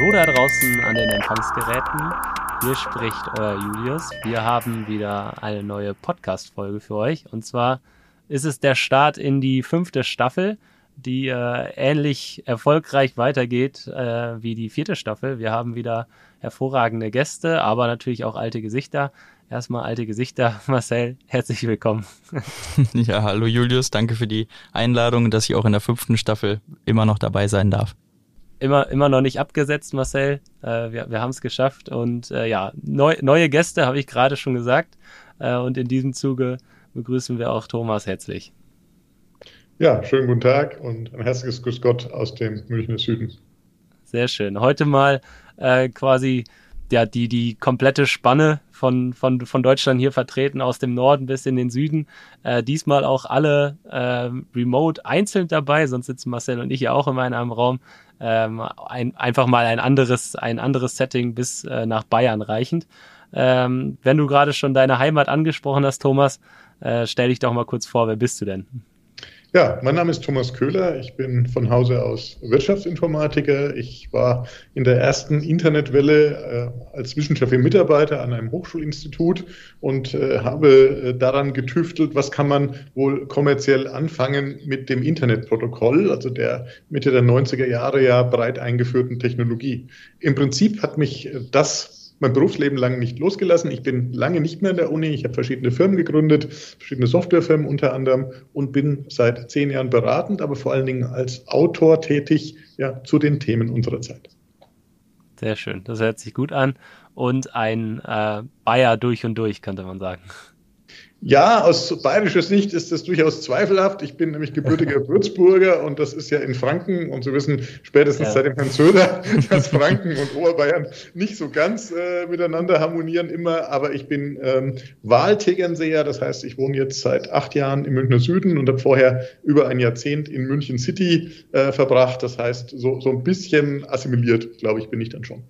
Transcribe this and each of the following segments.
Hallo da draußen an den Empfangsgeräten. Hier spricht euer Julius. Wir haben wieder eine neue Podcast-Folge für euch. Und zwar ist es der Start in die fünfte Staffel, die äh, ähnlich erfolgreich weitergeht äh, wie die vierte Staffel. Wir haben wieder hervorragende Gäste, aber natürlich auch alte Gesichter. Erstmal alte Gesichter. Marcel, herzlich willkommen. Ja, hallo Julius, danke für die Einladung, dass ich auch in der fünften Staffel immer noch dabei sein darf immer, immer noch nicht abgesetzt, Marcel. Äh, wir wir haben es geschafft. Und äh, ja, neu, neue Gäste habe ich gerade schon gesagt. Äh, und in diesem Zuge begrüßen wir auch Thomas herzlich. Ja, schönen guten Tag und ein herzliches Grüß Gott aus dem Münchner Süden. Sehr schön. Heute mal äh, quasi ja, die, die komplette Spanne von, von, von Deutschland hier vertreten, aus dem Norden bis in den Süden. Äh, diesmal auch alle äh, remote einzeln dabei, sonst sitzen Marcel und ich ja auch immer in einem Raum. Ähm, ein, einfach mal ein anderes, ein anderes Setting bis äh, nach Bayern reichend. Ähm, wenn du gerade schon deine Heimat angesprochen hast, Thomas, äh, stell dich doch mal kurz vor, wer bist du denn? Ja, mein Name ist Thomas Köhler. Ich bin von Hause aus Wirtschaftsinformatiker. Ich war in der ersten Internetwelle äh, als wissenschaftlicher Mitarbeiter an einem Hochschulinstitut und äh, habe äh, daran getüftelt, was kann man wohl kommerziell anfangen mit dem Internetprotokoll, also der Mitte der 90er Jahre ja breit eingeführten Technologie. Im Prinzip hat mich äh, das mein Berufsleben lang nicht losgelassen. Ich bin lange nicht mehr in der Uni. Ich habe verschiedene Firmen gegründet, verschiedene Softwarefirmen unter anderem und bin seit zehn Jahren beratend, aber vor allen Dingen als Autor tätig ja, zu den Themen unserer Zeit. Sehr schön, das hört sich gut an. Und ein äh, Bayer durch und durch, könnte man sagen. Ja, aus bayerischer Sicht ist das durchaus zweifelhaft. Ich bin nämlich gebürtiger Würzburger und das ist ja in Franken und Sie wissen spätestens ja. seit dem Herrn Söder, dass Franken und Oberbayern nicht so ganz äh, miteinander harmonieren immer. Aber ich bin ähm, Wahltegernseher, das heißt, ich wohne jetzt seit acht Jahren im Münchner Süden und habe vorher über ein Jahrzehnt in München City äh, verbracht. Das heißt, so, so ein bisschen assimiliert, glaube ich, bin ich dann schon.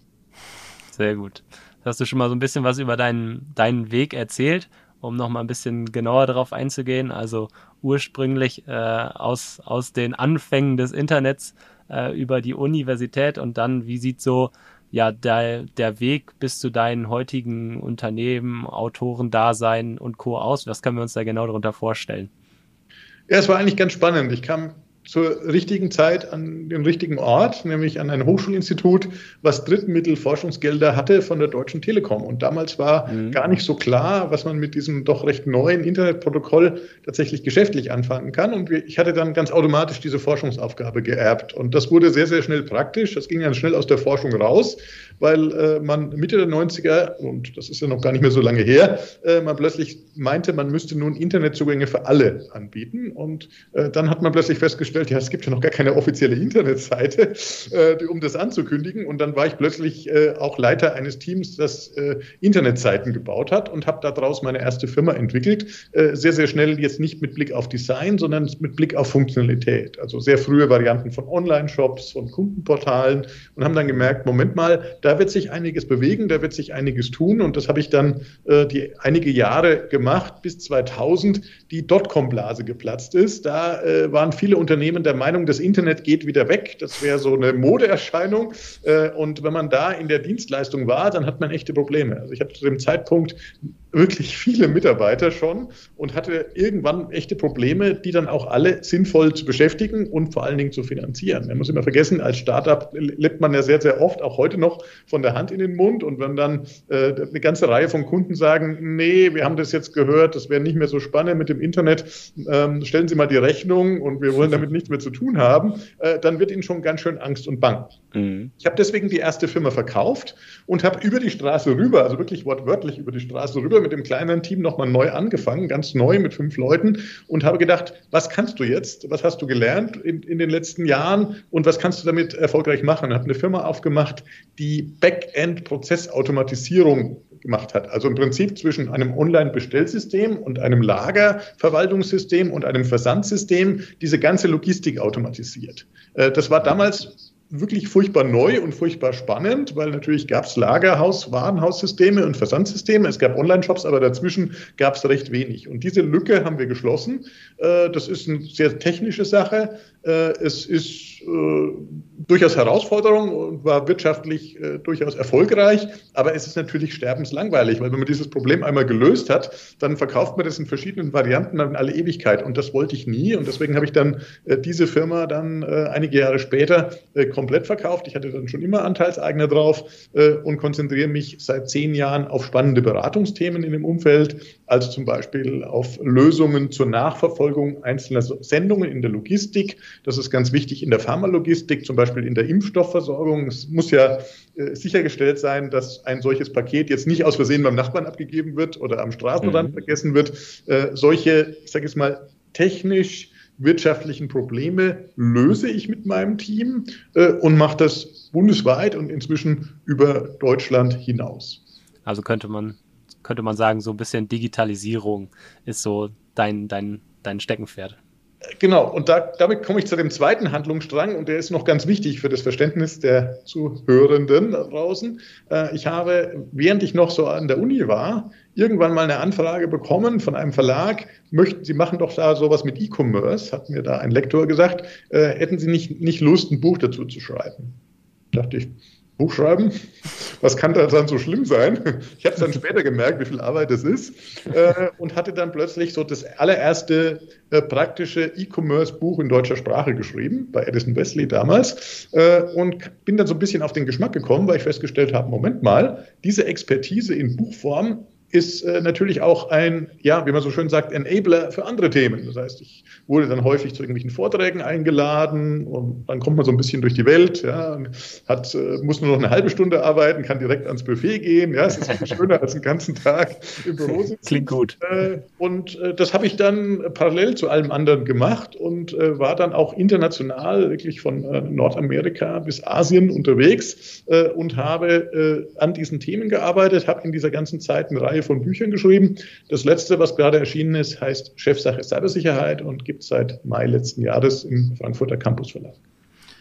Sehr gut. Hast du schon mal so ein bisschen was über deinen, deinen Weg erzählt? Um noch mal ein bisschen genauer darauf einzugehen. Also ursprünglich äh, aus, aus den Anfängen des Internets äh, über die Universität und dann, wie sieht so ja der, der Weg bis zu deinen heutigen Unternehmen, Autorendasein und Co. aus? Was können wir uns da genau darunter vorstellen? Ja, es war eigentlich ganz spannend. Ich kam zur richtigen Zeit an den richtigen Ort, nämlich an ein Hochschulinstitut, was Drittmittelforschungsgelder hatte von der Deutschen Telekom. Und damals war mhm. gar nicht so klar, was man mit diesem doch recht neuen Internetprotokoll tatsächlich geschäftlich anfangen kann. Und ich hatte dann ganz automatisch diese Forschungsaufgabe geerbt. Und das wurde sehr, sehr schnell praktisch. Das ging dann schnell aus der Forschung raus, weil äh, man Mitte der 90er, und das ist ja noch gar nicht mehr so lange her, äh, man plötzlich meinte, man müsste nun Internetzugänge für alle anbieten. Und äh, dann hat man plötzlich festgestellt, festgestellt, ja, es gibt ja noch gar keine offizielle Internetseite, äh, um das anzukündigen. Und dann war ich plötzlich äh, auch Leiter eines Teams, das äh, Internetseiten gebaut hat und habe daraus meine erste Firma entwickelt. Äh, sehr, sehr schnell jetzt nicht mit Blick auf Design, sondern mit Blick auf Funktionalität. Also sehr frühe Varianten von Online-Shops, von Kundenportalen und haben dann gemerkt, Moment mal, da wird sich einiges bewegen, da wird sich einiges tun. Und das habe ich dann äh, die einige Jahre gemacht, bis 2000 die Dotcom-Blase geplatzt ist. Da äh, waren viele Unternehmen Unternehmen der Meinung, das Internet geht wieder weg. Das wäre so eine Modeerscheinung. Äh, und wenn man da in der Dienstleistung war, dann hat man echte Probleme. Also ich hatte zu dem Zeitpunkt wirklich viele Mitarbeiter schon und hatte irgendwann echte Probleme, die dann auch alle sinnvoll zu beschäftigen und vor allen Dingen zu finanzieren. Man muss immer vergessen, als Startup lebt man ja sehr, sehr oft, auch heute noch, von der Hand in den Mund. Und wenn dann äh, eine ganze Reihe von Kunden sagen, nee, wir haben das jetzt gehört, das wäre nicht mehr so spannend mit dem Internet, ähm, stellen Sie mal die Rechnung und wir wollen damit nichts mehr zu tun haben, äh, dann wird Ihnen schon ganz schön Angst und Bang. Mhm. Ich habe deswegen die erste Firma verkauft und habe über die Straße rüber, also wirklich wortwörtlich über die Straße rüber, mit dem kleinen Team nochmal neu angefangen, ganz neu mit fünf Leuten und habe gedacht, was kannst du jetzt? Was hast du gelernt in, in den letzten Jahren und was kannst du damit erfolgreich machen? Ich habe eine Firma aufgemacht, die Backend-Prozessautomatisierung gemacht hat. Also im Prinzip zwischen einem Online-Bestellsystem und einem Lagerverwaltungssystem und einem Versandsystem diese ganze Logistik automatisiert. Äh, das war damals wirklich furchtbar neu und furchtbar spannend, weil natürlich gab es Lagerhaus, Warenhaussysteme und Versandsysteme. Es gab Online-Shops, aber dazwischen gab es recht wenig. Und diese Lücke haben wir geschlossen. Äh, das ist eine sehr technische Sache. Äh, es ist äh, durchaus Herausforderung und war wirtschaftlich durchaus erfolgreich, aber es ist natürlich sterbenslangweilig, weil wenn man dieses Problem einmal gelöst hat, dann verkauft man das in verschiedenen Varianten in alle Ewigkeit. Und das wollte ich nie. Und deswegen habe ich dann diese Firma dann einige Jahre später komplett verkauft. Ich hatte dann schon immer Anteilseigner drauf äh, und konzentriere mich seit zehn Jahren auf spannende Beratungsthemen in dem Umfeld, also zum Beispiel auf Lösungen zur Nachverfolgung einzelner Sendungen in der Logistik. Das ist ganz wichtig in der Pharmalogistik, zum Beispiel in der Impfstoffversorgung. Es muss ja äh, sichergestellt sein, dass ein solches Paket jetzt nicht aus Versehen beim Nachbarn abgegeben wird oder am Straßenrand mhm. vergessen wird. Äh, solche, ich sage jetzt mal, technisch wirtschaftlichen Probleme löse ich mit meinem Team äh, und mache das bundesweit und inzwischen über Deutschland hinaus. Also könnte man, könnte man sagen, so ein bisschen Digitalisierung ist so dein, dein, dein Steckenpferd. Genau, und da, damit komme ich zu dem zweiten Handlungsstrang und der ist noch ganz wichtig für das Verständnis der Zuhörenden da draußen. Äh, ich habe, während ich noch so an der Uni war, irgendwann mal eine Anfrage bekommen von einem Verlag, möchten Sie machen doch da sowas mit E-Commerce, hat mir da ein Lektor gesagt, äh, hätten Sie nicht, nicht Lust, ein Buch dazu zu schreiben? Da dachte ich, Buch schreiben? Was kann da dann so schlimm sein? Ich habe dann später gemerkt, wie viel Arbeit das ist äh, und hatte dann plötzlich so das allererste äh, praktische E-Commerce-Buch in deutscher Sprache geschrieben, bei Edison Wesley damals äh, und bin dann so ein bisschen auf den Geschmack gekommen, weil ich festgestellt habe, Moment mal, diese Expertise in Buchform ist äh, natürlich auch ein, ja, wie man so schön sagt, Enabler für andere Themen. Das heißt, ich wurde dann häufig zu irgendwelchen Vorträgen eingeladen und dann kommt man so ein bisschen durch die Welt, ja, hat, äh, muss nur noch eine halbe Stunde arbeiten, kann direkt ans Buffet gehen, ja, es ist viel schöner als den ganzen Tag im Büro sitzen. Klingt gut. Äh, und äh, das habe ich dann parallel zu allem anderen gemacht und äh, war dann auch international, wirklich von äh, Nordamerika bis Asien unterwegs und habe an diesen Themen gearbeitet, habe in dieser ganzen Zeit eine Reihe Reihe von Büchern geschrieben. Das letzte, was gerade erschienen ist, heißt Chefsache Cybersicherheit und gibt es seit Mai letzten Jahres im Frankfurter Campus Verlag.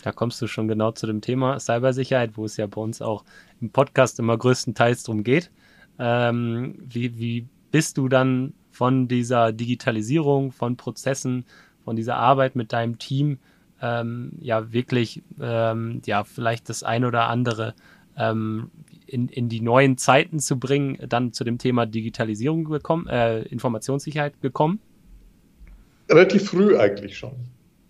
Da kommst du schon genau zu dem Thema Cybersicherheit, wo es ja bei uns auch im Podcast immer größtenteils darum geht. Ähm, wie, wie bist du dann von dieser Digitalisierung, von Prozessen, von dieser Arbeit mit deinem Team ähm, ja wirklich ähm, ja vielleicht das ein oder andere ähm, in, in die neuen Zeiten zu bringen, dann zu dem Thema Digitalisierung gekommen, äh, Informationssicherheit gekommen? Relativ früh eigentlich schon.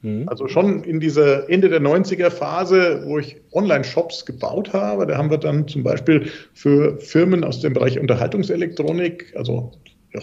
Mhm. Also schon in dieser Ende der 90er Phase, wo ich Online-Shops gebaut habe, da haben wir dann zum Beispiel für Firmen aus dem Bereich Unterhaltungselektronik, also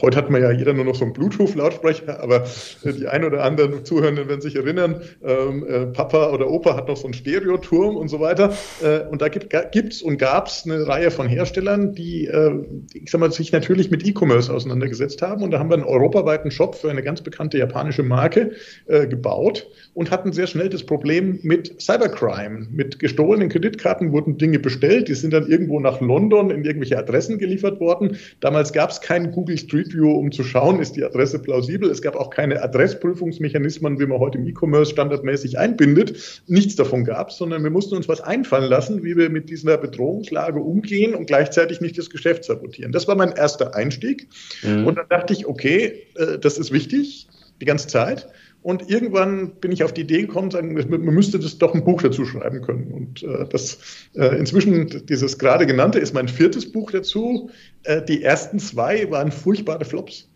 Heute hat man ja jeder nur noch so einen Bluetooth-Lautsprecher, aber die ein oder anderen Zuhörenden werden sich erinnern, ähm, äh, Papa oder Opa hat noch so einen Stereoturm und so weiter. Äh, und da gibt es und gab es eine Reihe von Herstellern, die, äh, ich sag mal, sich natürlich mit E-Commerce auseinandergesetzt haben. Und da haben wir einen europaweiten Shop für eine ganz bekannte japanische Marke äh, gebaut und hatten sehr schnell das Problem mit Cybercrime. Mit gestohlenen Kreditkarten wurden Dinge bestellt, die sind dann irgendwo nach London in irgendwelche Adressen geliefert worden. Damals gab es keinen Google Street Street View, um zu schauen, ist die Adresse plausibel. Es gab auch keine Adressprüfungsmechanismen, wie man heute im E-Commerce standardmäßig einbindet. Nichts davon gab es, sondern wir mussten uns was einfallen lassen, wie wir mit dieser Bedrohungslage umgehen und gleichzeitig nicht das Geschäft sabotieren. Das war mein erster Einstieg. Mhm. Und dann dachte ich, okay, äh, das ist wichtig, die ganze Zeit. Und irgendwann bin ich auf die Idee gekommen, sagen, man müsste das doch ein Buch dazu schreiben können. Und äh, das äh, inzwischen, dieses gerade genannte, ist mein viertes Buch dazu. Äh, die ersten zwei waren furchtbare Flops.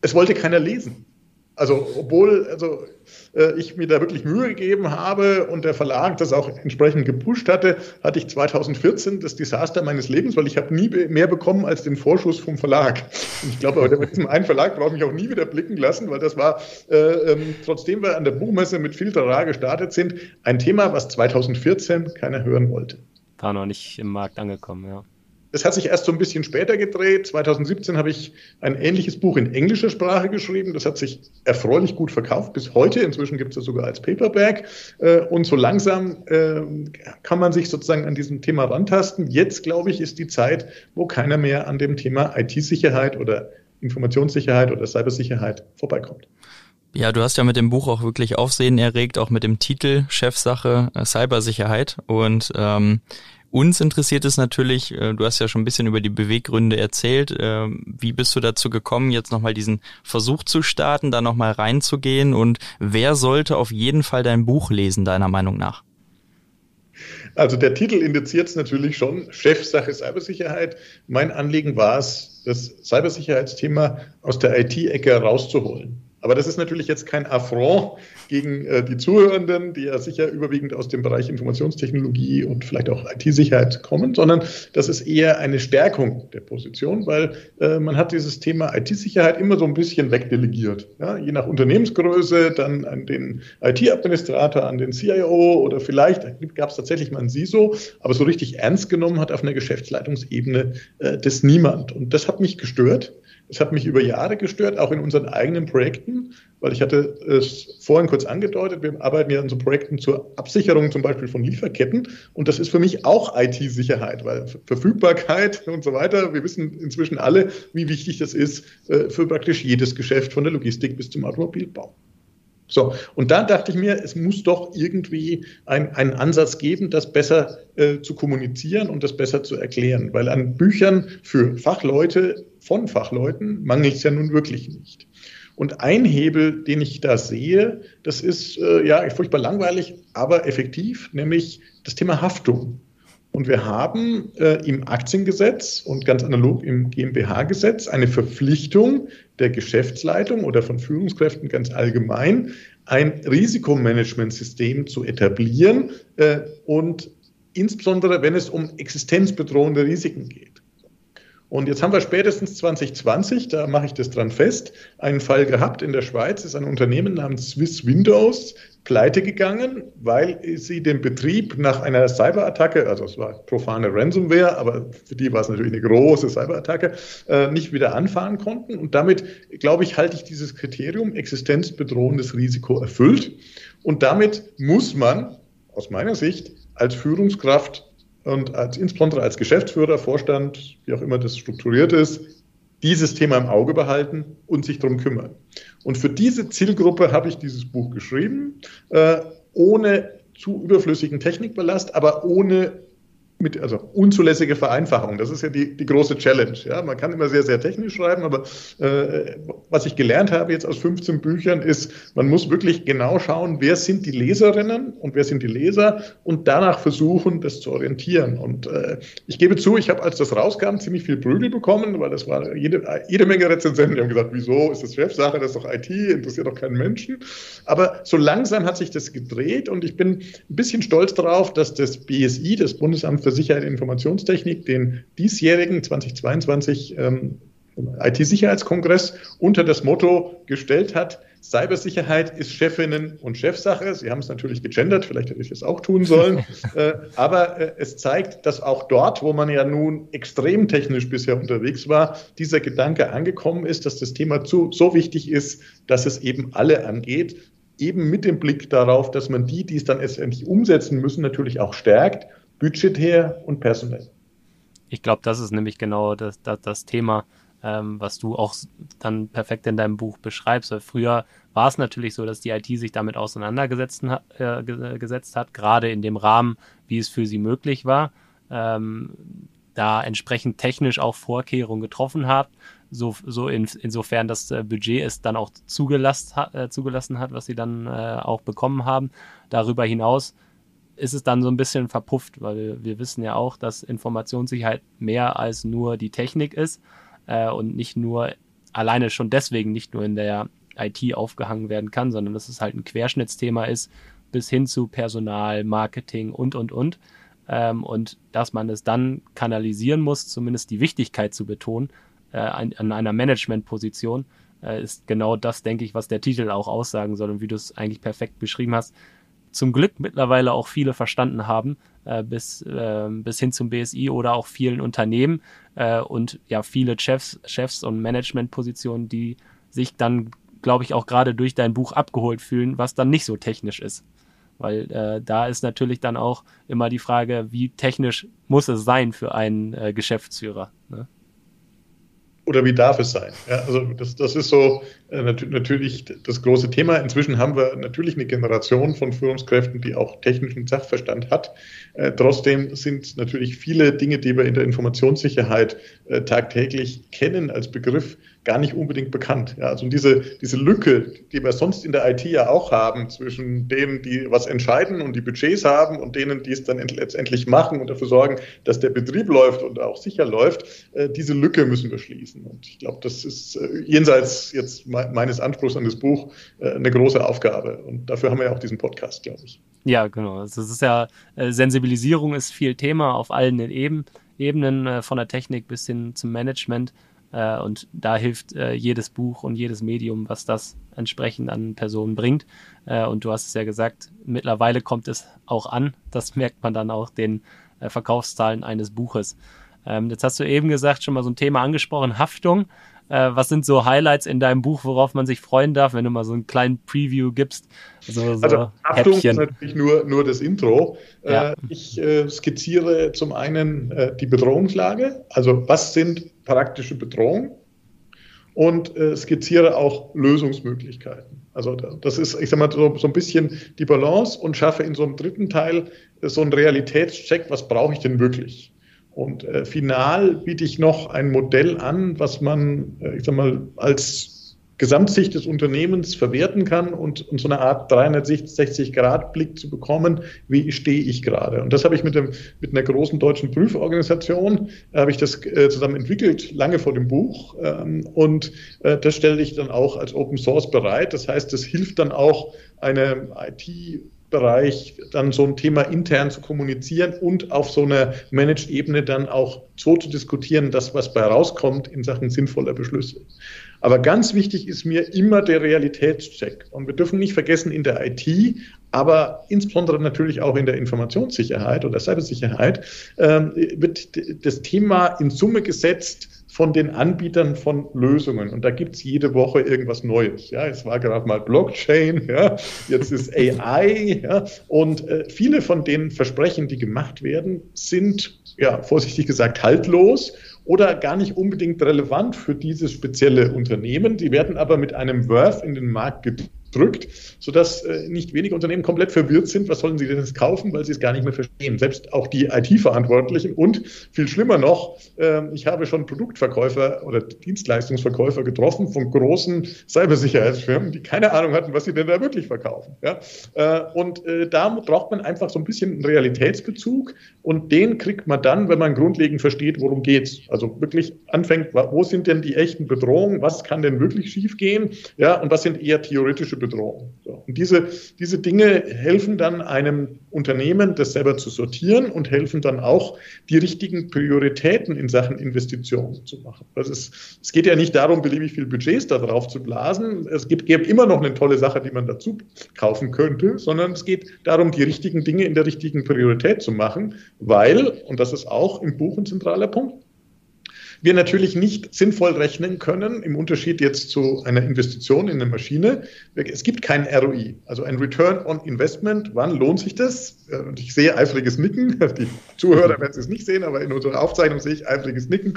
Es wollte keiner lesen. Also, obwohl, also äh, ich mir da wirklich Mühe gegeben habe und der Verlag das auch entsprechend gepusht hatte, hatte ich 2014 das Desaster meines Lebens, weil ich habe nie mehr bekommen als den Vorschuss vom Verlag. Und ich glaube, mit diesem einen Verlag brauche ich mich auch nie wieder blicken lassen, weil das war, äh, ähm, trotzdem wir an der Buchmesse mit viel Terrain gestartet sind, ein Thema, was 2014 keiner hören wollte. War noch nicht im Markt angekommen, ja. Das hat sich erst so ein bisschen später gedreht. 2017 habe ich ein ähnliches Buch in englischer Sprache geschrieben. Das hat sich erfreulich gut verkauft bis heute. Inzwischen gibt es das sogar als Paperback. Äh, und so langsam äh, kann man sich sozusagen an diesem Thema rantasten. Jetzt, glaube ich, ist die Zeit, wo keiner mehr an dem Thema IT-Sicherheit oder Informationssicherheit oder Cybersicherheit vorbeikommt. Ja, du hast ja mit dem Buch auch wirklich Aufsehen erregt, auch mit dem Titel Chefsache äh, Cybersicherheit. Und ähm, uns interessiert es natürlich, äh, du hast ja schon ein bisschen über die Beweggründe erzählt. Äh, wie bist du dazu gekommen, jetzt nochmal diesen Versuch zu starten, da nochmal reinzugehen? Und wer sollte auf jeden Fall dein Buch lesen, deiner Meinung nach? Also der Titel indiziert es natürlich schon, Chefsache Cybersicherheit. Mein Anliegen war es, das Cybersicherheitsthema aus der IT-Ecke rauszuholen. Aber das ist natürlich jetzt kein Affront gegen äh, die Zuhörenden, die ja sicher überwiegend aus dem Bereich Informationstechnologie und vielleicht auch IT-Sicherheit kommen, sondern das ist eher eine Stärkung der Position, weil äh, man hat dieses Thema IT-Sicherheit immer so ein bisschen wegdelegiert. Ja? Je nach Unternehmensgröße dann an den IT-Administrator, an den CIO oder vielleicht gab es tatsächlich mal ein CISO, aber so richtig ernst genommen hat auf einer Geschäftsleitungsebene äh, das niemand. Und das hat mich gestört. Es hat mich über Jahre gestört, auch in unseren eigenen Projekten, weil ich hatte es vorhin kurz angedeutet, wir arbeiten ja an so Projekten zur Absicherung zum Beispiel von Lieferketten und das ist für mich auch IT-Sicherheit, weil Verfügbarkeit und so weiter, wir wissen inzwischen alle, wie wichtig das ist äh, für praktisch jedes Geschäft von der Logistik bis zum Automobilbau. So, und da dachte ich mir, es muss doch irgendwie ein, einen Ansatz geben, das besser äh, zu kommunizieren und das besser zu erklären, weil an Büchern für Fachleute von Fachleuten mangelt es ja nun wirklich nicht. Und ein Hebel, den ich da sehe, das ist äh, ja furchtbar langweilig, aber effektiv, nämlich das Thema Haftung. Und wir haben äh, im Aktiengesetz und ganz analog im GmbH-Gesetz eine Verpflichtung der Geschäftsleitung oder von Führungskräften ganz allgemein, ein Risikomanagementsystem zu etablieren äh, und insbesondere, wenn es um existenzbedrohende Risiken geht. Und jetzt haben wir spätestens 2020, da mache ich das dran fest, einen Fall gehabt in der Schweiz, ist ein Unternehmen namens Swiss Windows pleite gegangen, weil sie den Betrieb nach einer Cyberattacke, also es war profane Ransomware, aber für die war es natürlich eine große Cyberattacke, äh, nicht wieder anfahren konnten. Und damit, glaube ich, halte ich dieses Kriterium existenzbedrohendes Risiko erfüllt. Und damit muss man aus meiner Sicht als Führungskraft und als, insbesondere als Geschäftsführer, Vorstand, wie auch immer das strukturiert ist, dieses Thema im Auge behalten und sich darum kümmern. Und für diese Zielgruppe habe ich dieses Buch geschrieben, äh, ohne zu überflüssigen Technikballast, aber ohne mit, also unzulässige Vereinfachung. Das ist ja die, die große Challenge. Ja, man kann immer sehr, sehr technisch schreiben, aber äh, was ich gelernt habe jetzt aus 15 Büchern ist, man muss wirklich genau schauen, wer sind die Leserinnen und wer sind die Leser und danach versuchen, das zu orientieren. Und äh, ich gebe zu, ich habe, als das rauskam, ziemlich viel Prügel bekommen, weil das war jede, jede Menge Rezensenten, die haben gesagt, wieso ist das Chefsache, das ist doch IT, interessiert doch keinen Menschen. Aber so langsam hat sich das gedreht und ich bin ein bisschen stolz darauf, dass das BSI, das Bundesamt für für Sicherheit und Informationstechnik den diesjährigen 2022 ähm, IT-Sicherheitskongress unter das Motto gestellt hat, Cybersicherheit ist Chefinnen und Chefsache. Sie haben es natürlich gegendert, vielleicht hätte ich es auch tun sollen. äh, aber äh, es zeigt, dass auch dort, wo man ja nun extrem technisch bisher unterwegs war, dieser Gedanke angekommen ist, dass das Thema zu, so wichtig ist, dass es eben alle angeht. Eben mit dem Blick darauf, dass man die, die es dann letztendlich umsetzen müssen, natürlich auch stärkt budgetär und personell. Ich glaube, das ist nämlich genau das, das, das Thema, ähm, was du auch dann perfekt in deinem Buch beschreibst. Weil früher war es natürlich so, dass die IT sich damit auseinandergesetzt äh, gesetzt hat, gerade in dem Rahmen, wie es für sie möglich war. Ähm, da entsprechend technisch auch Vorkehrungen getroffen hat, so, so in, insofern das äh, Budget es dann auch zugelassen äh, zugelassen hat, was sie dann äh, auch bekommen haben. Darüber hinaus ist es dann so ein bisschen verpufft, weil wir, wissen ja auch, dass Informationssicherheit mehr als nur die Technik ist äh, und nicht nur alleine schon deswegen nicht nur in der IT aufgehangen werden kann, sondern dass es halt ein Querschnittsthema ist bis hin zu Personal, Marketing und, und, und. Ähm, und dass man es dann kanalisieren muss, zumindest die Wichtigkeit zu betonen, äh, an, an, einer Managementposition, äh, ist genau das, denke ich, was der Titel auch aussagen soll und wie du es eigentlich perfekt beschrieben hast zum Glück mittlerweile auch viele verstanden haben, äh, bis, äh, bis hin zum BSI oder auch vielen Unternehmen äh, und ja, viele Chefs, Chefs und Managementpositionen, die sich dann, glaube ich, auch gerade durch dein Buch abgeholt fühlen, was dann nicht so technisch ist. Weil äh, da ist natürlich dann auch immer die Frage, wie technisch muss es sein für einen äh, Geschäftsführer. Ne? Oder wie darf es sein? Ja, also das, das ist so äh, nat natürlich das große Thema. Inzwischen haben wir natürlich eine Generation von Führungskräften, die auch technischen Sachverstand hat. Äh, trotzdem sind natürlich viele Dinge, die wir in der Informationssicherheit äh, tagtäglich kennen als Begriff, gar nicht unbedingt bekannt. Ja, also diese, diese Lücke, die wir sonst in der IT ja auch haben, zwischen denen, die was entscheiden und die Budgets haben und denen, die es dann letztendlich machen und dafür sorgen, dass der Betrieb läuft und auch sicher läuft, äh, diese Lücke müssen wir schließen. Und ich glaube, das ist äh, jenseits jetzt me meines Anspruchs an das Buch äh, eine große Aufgabe. Und dafür haben wir ja auch diesen Podcast, glaube ich. Ja, genau. Also ist ja, Sensibilisierung ist viel Thema auf allen Eben, Ebenen, äh, von der Technik bis hin zum Management. Äh, und da hilft äh, jedes Buch und jedes Medium, was das entsprechend an Personen bringt. Äh, und du hast es ja gesagt, mittlerweile kommt es auch an. Das merkt man dann auch den äh, Verkaufszahlen eines Buches. Ähm, jetzt hast du eben gesagt, schon mal so ein Thema angesprochen, Haftung. Äh, was sind so Highlights in deinem Buch, worauf man sich freuen darf, wenn du mal so einen kleinen Preview gibst? So, so also Achtung Häppchen. ist natürlich nur, nur das Intro. Äh, ja. Äh, ich äh, skizziere zum einen äh, die Bedrohungslage, also was sind praktische Bedrohungen und äh, skizziere auch Lösungsmöglichkeiten. Also das ist, ich sag mal, so, so ein bisschen die Balance und schaffe in so einem dritten Teil so einen Realitätscheck, was brauche ich denn wirklich? Und äh, final biete ich noch ein Modell an, was man, äh, ich sag mal, als Gesamtsicht des Unternehmens verwerten kann und, und so eine Art 360-Grad-Blick zu bekommen, wie stehe ich gerade. Und das habe ich mit, dem, mit einer großen deutschen Prüforganisation, äh, habe ich das äh, zusammen entwickelt, lange vor dem Buch. Ähm, und äh, das stelle ich dann auch als Open Source bereit. Das heißt, das hilft dann auch eine IT- Bereich dann so ein Thema intern zu kommunizieren und auf so einer Managed-Ebene dann auch so zu diskutieren, dass was bei rauskommt in Sachen sinnvoller Beschlüsse. Aber ganz wichtig ist mir immer der Realitätscheck. Und wir dürfen nicht vergessen, in der IT, aber insbesondere natürlich auch in der Informationssicherheit oder Cybersicherheit, äh, wird das Thema in Summe gesetzt, von den Anbietern von Lösungen. Und da gibt es jede Woche irgendwas Neues. Ja, es war gerade mal Blockchain, ja, jetzt ist AI, ja, und äh, viele von den Versprechen, die gemacht werden, sind, ja, vorsichtig gesagt, haltlos oder gar nicht unbedingt relevant für dieses spezielle Unternehmen. Die werden aber mit einem Worth in den Markt gedrückt drückt, sodass äh, nicht wenige Unternehmen komplett verwirrt sind, was sollen sie denn jetzt kaufen, weil sie es gar nicht mehr verstehen. Selbst auch die IT-Verantwortlichen und viel schlimmer noch, äh, ich habe schon Produktverkäufer oder Dienstleistungsverkäufer getroffen von großen Cybersicherheitsfirmen, die keine Ahnung hatten, was sie denn da wirklich verkaufen. Ja? Äh, und äh, da braucht man einfach so ein bisschen einen Realitätsbezug und den kriegt man dann, wenn man grundlegend versteht, worum geht's. Also wirklich anfängt, wo sind denn die echten Bedrohungen, was kann denn wirklich schiefgehen, ja, und was sind eher theoretische Bedrohung. So. Und diese, diese Dinge helfen dann einem Unternehmen, das selber zu sortieren und helfen dann auch, die richtigen Prioritäten in Sachen Investitionen zu machen. Das ist, es geht ja nicht darum, beliebig viel Budgets da drauf zu blasen. Es gibt, gäbe immer noch eine tolle Sache, die man dazu kaufen könnte, sondern es geht darum, die richtigen Dinge in der richtigen Priorität zu machen, weil, und das ist auch im Buch ein zentraler Punkt, wir natürlich nicht sinnvoll rechnen können, im Unterschied jetzt zu einer Investition in eine Maschine. Es gibt kein ROI, also ein Return on Investment. Wann lohnt sich das? Und ich sehe eifriges Nicken. Die Zuhörer werden es nicht sehen, aber in unserer Aufzeichnung sehe ich eifriges Nicken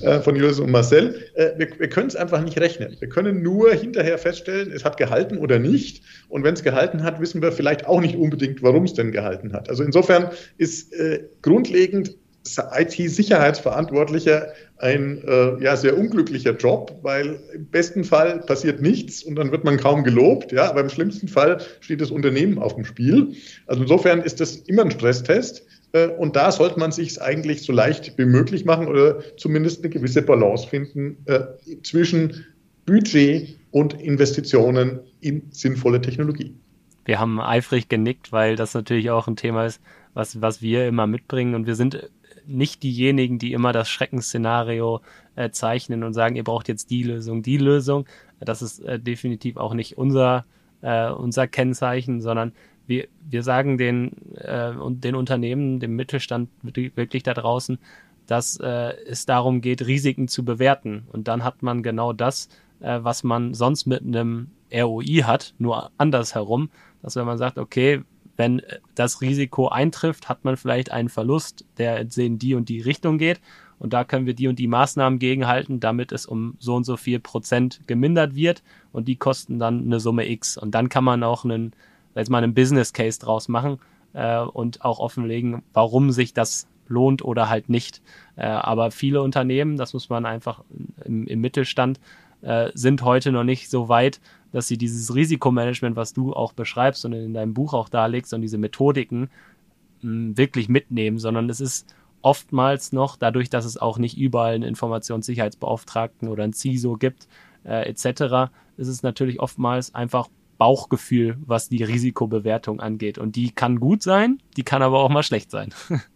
äh, von Julius und Marcel. Äh, wir, wir können es einfach nicht rechnen. Wir können nur hinterher feststellen, es hat gehalten oder nicht. Und wenn es gehalten hat, wissen wir vielleicht auch nicht unbedingt, warum es denn gehalten hat. Also insofern ist äh, grundlegend IT-Sicherheitsverantwortlicher ein äh, ja, sehr unglücklicher Job, weil im besten Fall passiert nichts und dann wird man kaum gelobt, ja, aber im schlimmsten Fall steht das Unternehmen auf dem Spiel. Also insofern ist das immer ein Stresstest äh, und da sollte man sich eigentlich so leicht wie möglich machen oder zumindest eine gewisse Balance finden äh, zwischen Budget und Investitionen in sinnvolle Technologie. Wir haben eifrig genickt, weil das natürlich auch ein Thema ist, was, was wir immer mitbringen und wir sind nicht diejenigen, die immer das Schreckensszenario äh, zeichnen und sagen, ihr braucht jetzt die Lösung, die Lösung. Das ist äh, definitiv auch nicht unser, äh, unser Kennzeichen, sondern wir, wir sagen den, äh, den Unternehmen, dem Mittelstand wirklich da draußen, dass äh, es darum geht, Risiken zu bewerten. Und dann hat man genau das, äh, was man sonst mit einem ROI hat, nur andersherum, dass wenn man sagt, okay, wenn äh, das Risiko eintrifft, hat man vielleicht einen Verlust, der in die und die Richtung geht. und da können wir die und die Maßnahmen gegenhalten, damit es um so und so viel Prozent gemindert wird und die kosten dann eine Summe X. Und dann kann man auch einen, jetzt mal einen Business Case draus machen äh, und auch offenlegen, warum sich das lohnt oder halt nicht. Äh, aber viele Unternehmen, das muss man einfach im, im Mittelstand, äh, sind heute noch nicht so weit, dass sie dieses Risikomanagement, was du auch beschreibst und in deinem Buch auch darlegst und diese Methodiken mh, wirklich mitnehmen, sondern es ist oftmals noch, dadurch, dass es auch nicht überall einen Informationssicherheitsbeauftragten oder ein CISO gibt, äh, etc., ist es natürlich oftmals einfach Bauchgefühl, was die Risikobewertung angeht. Und die kann gut sein, die kann aber auch mal schlecht sein.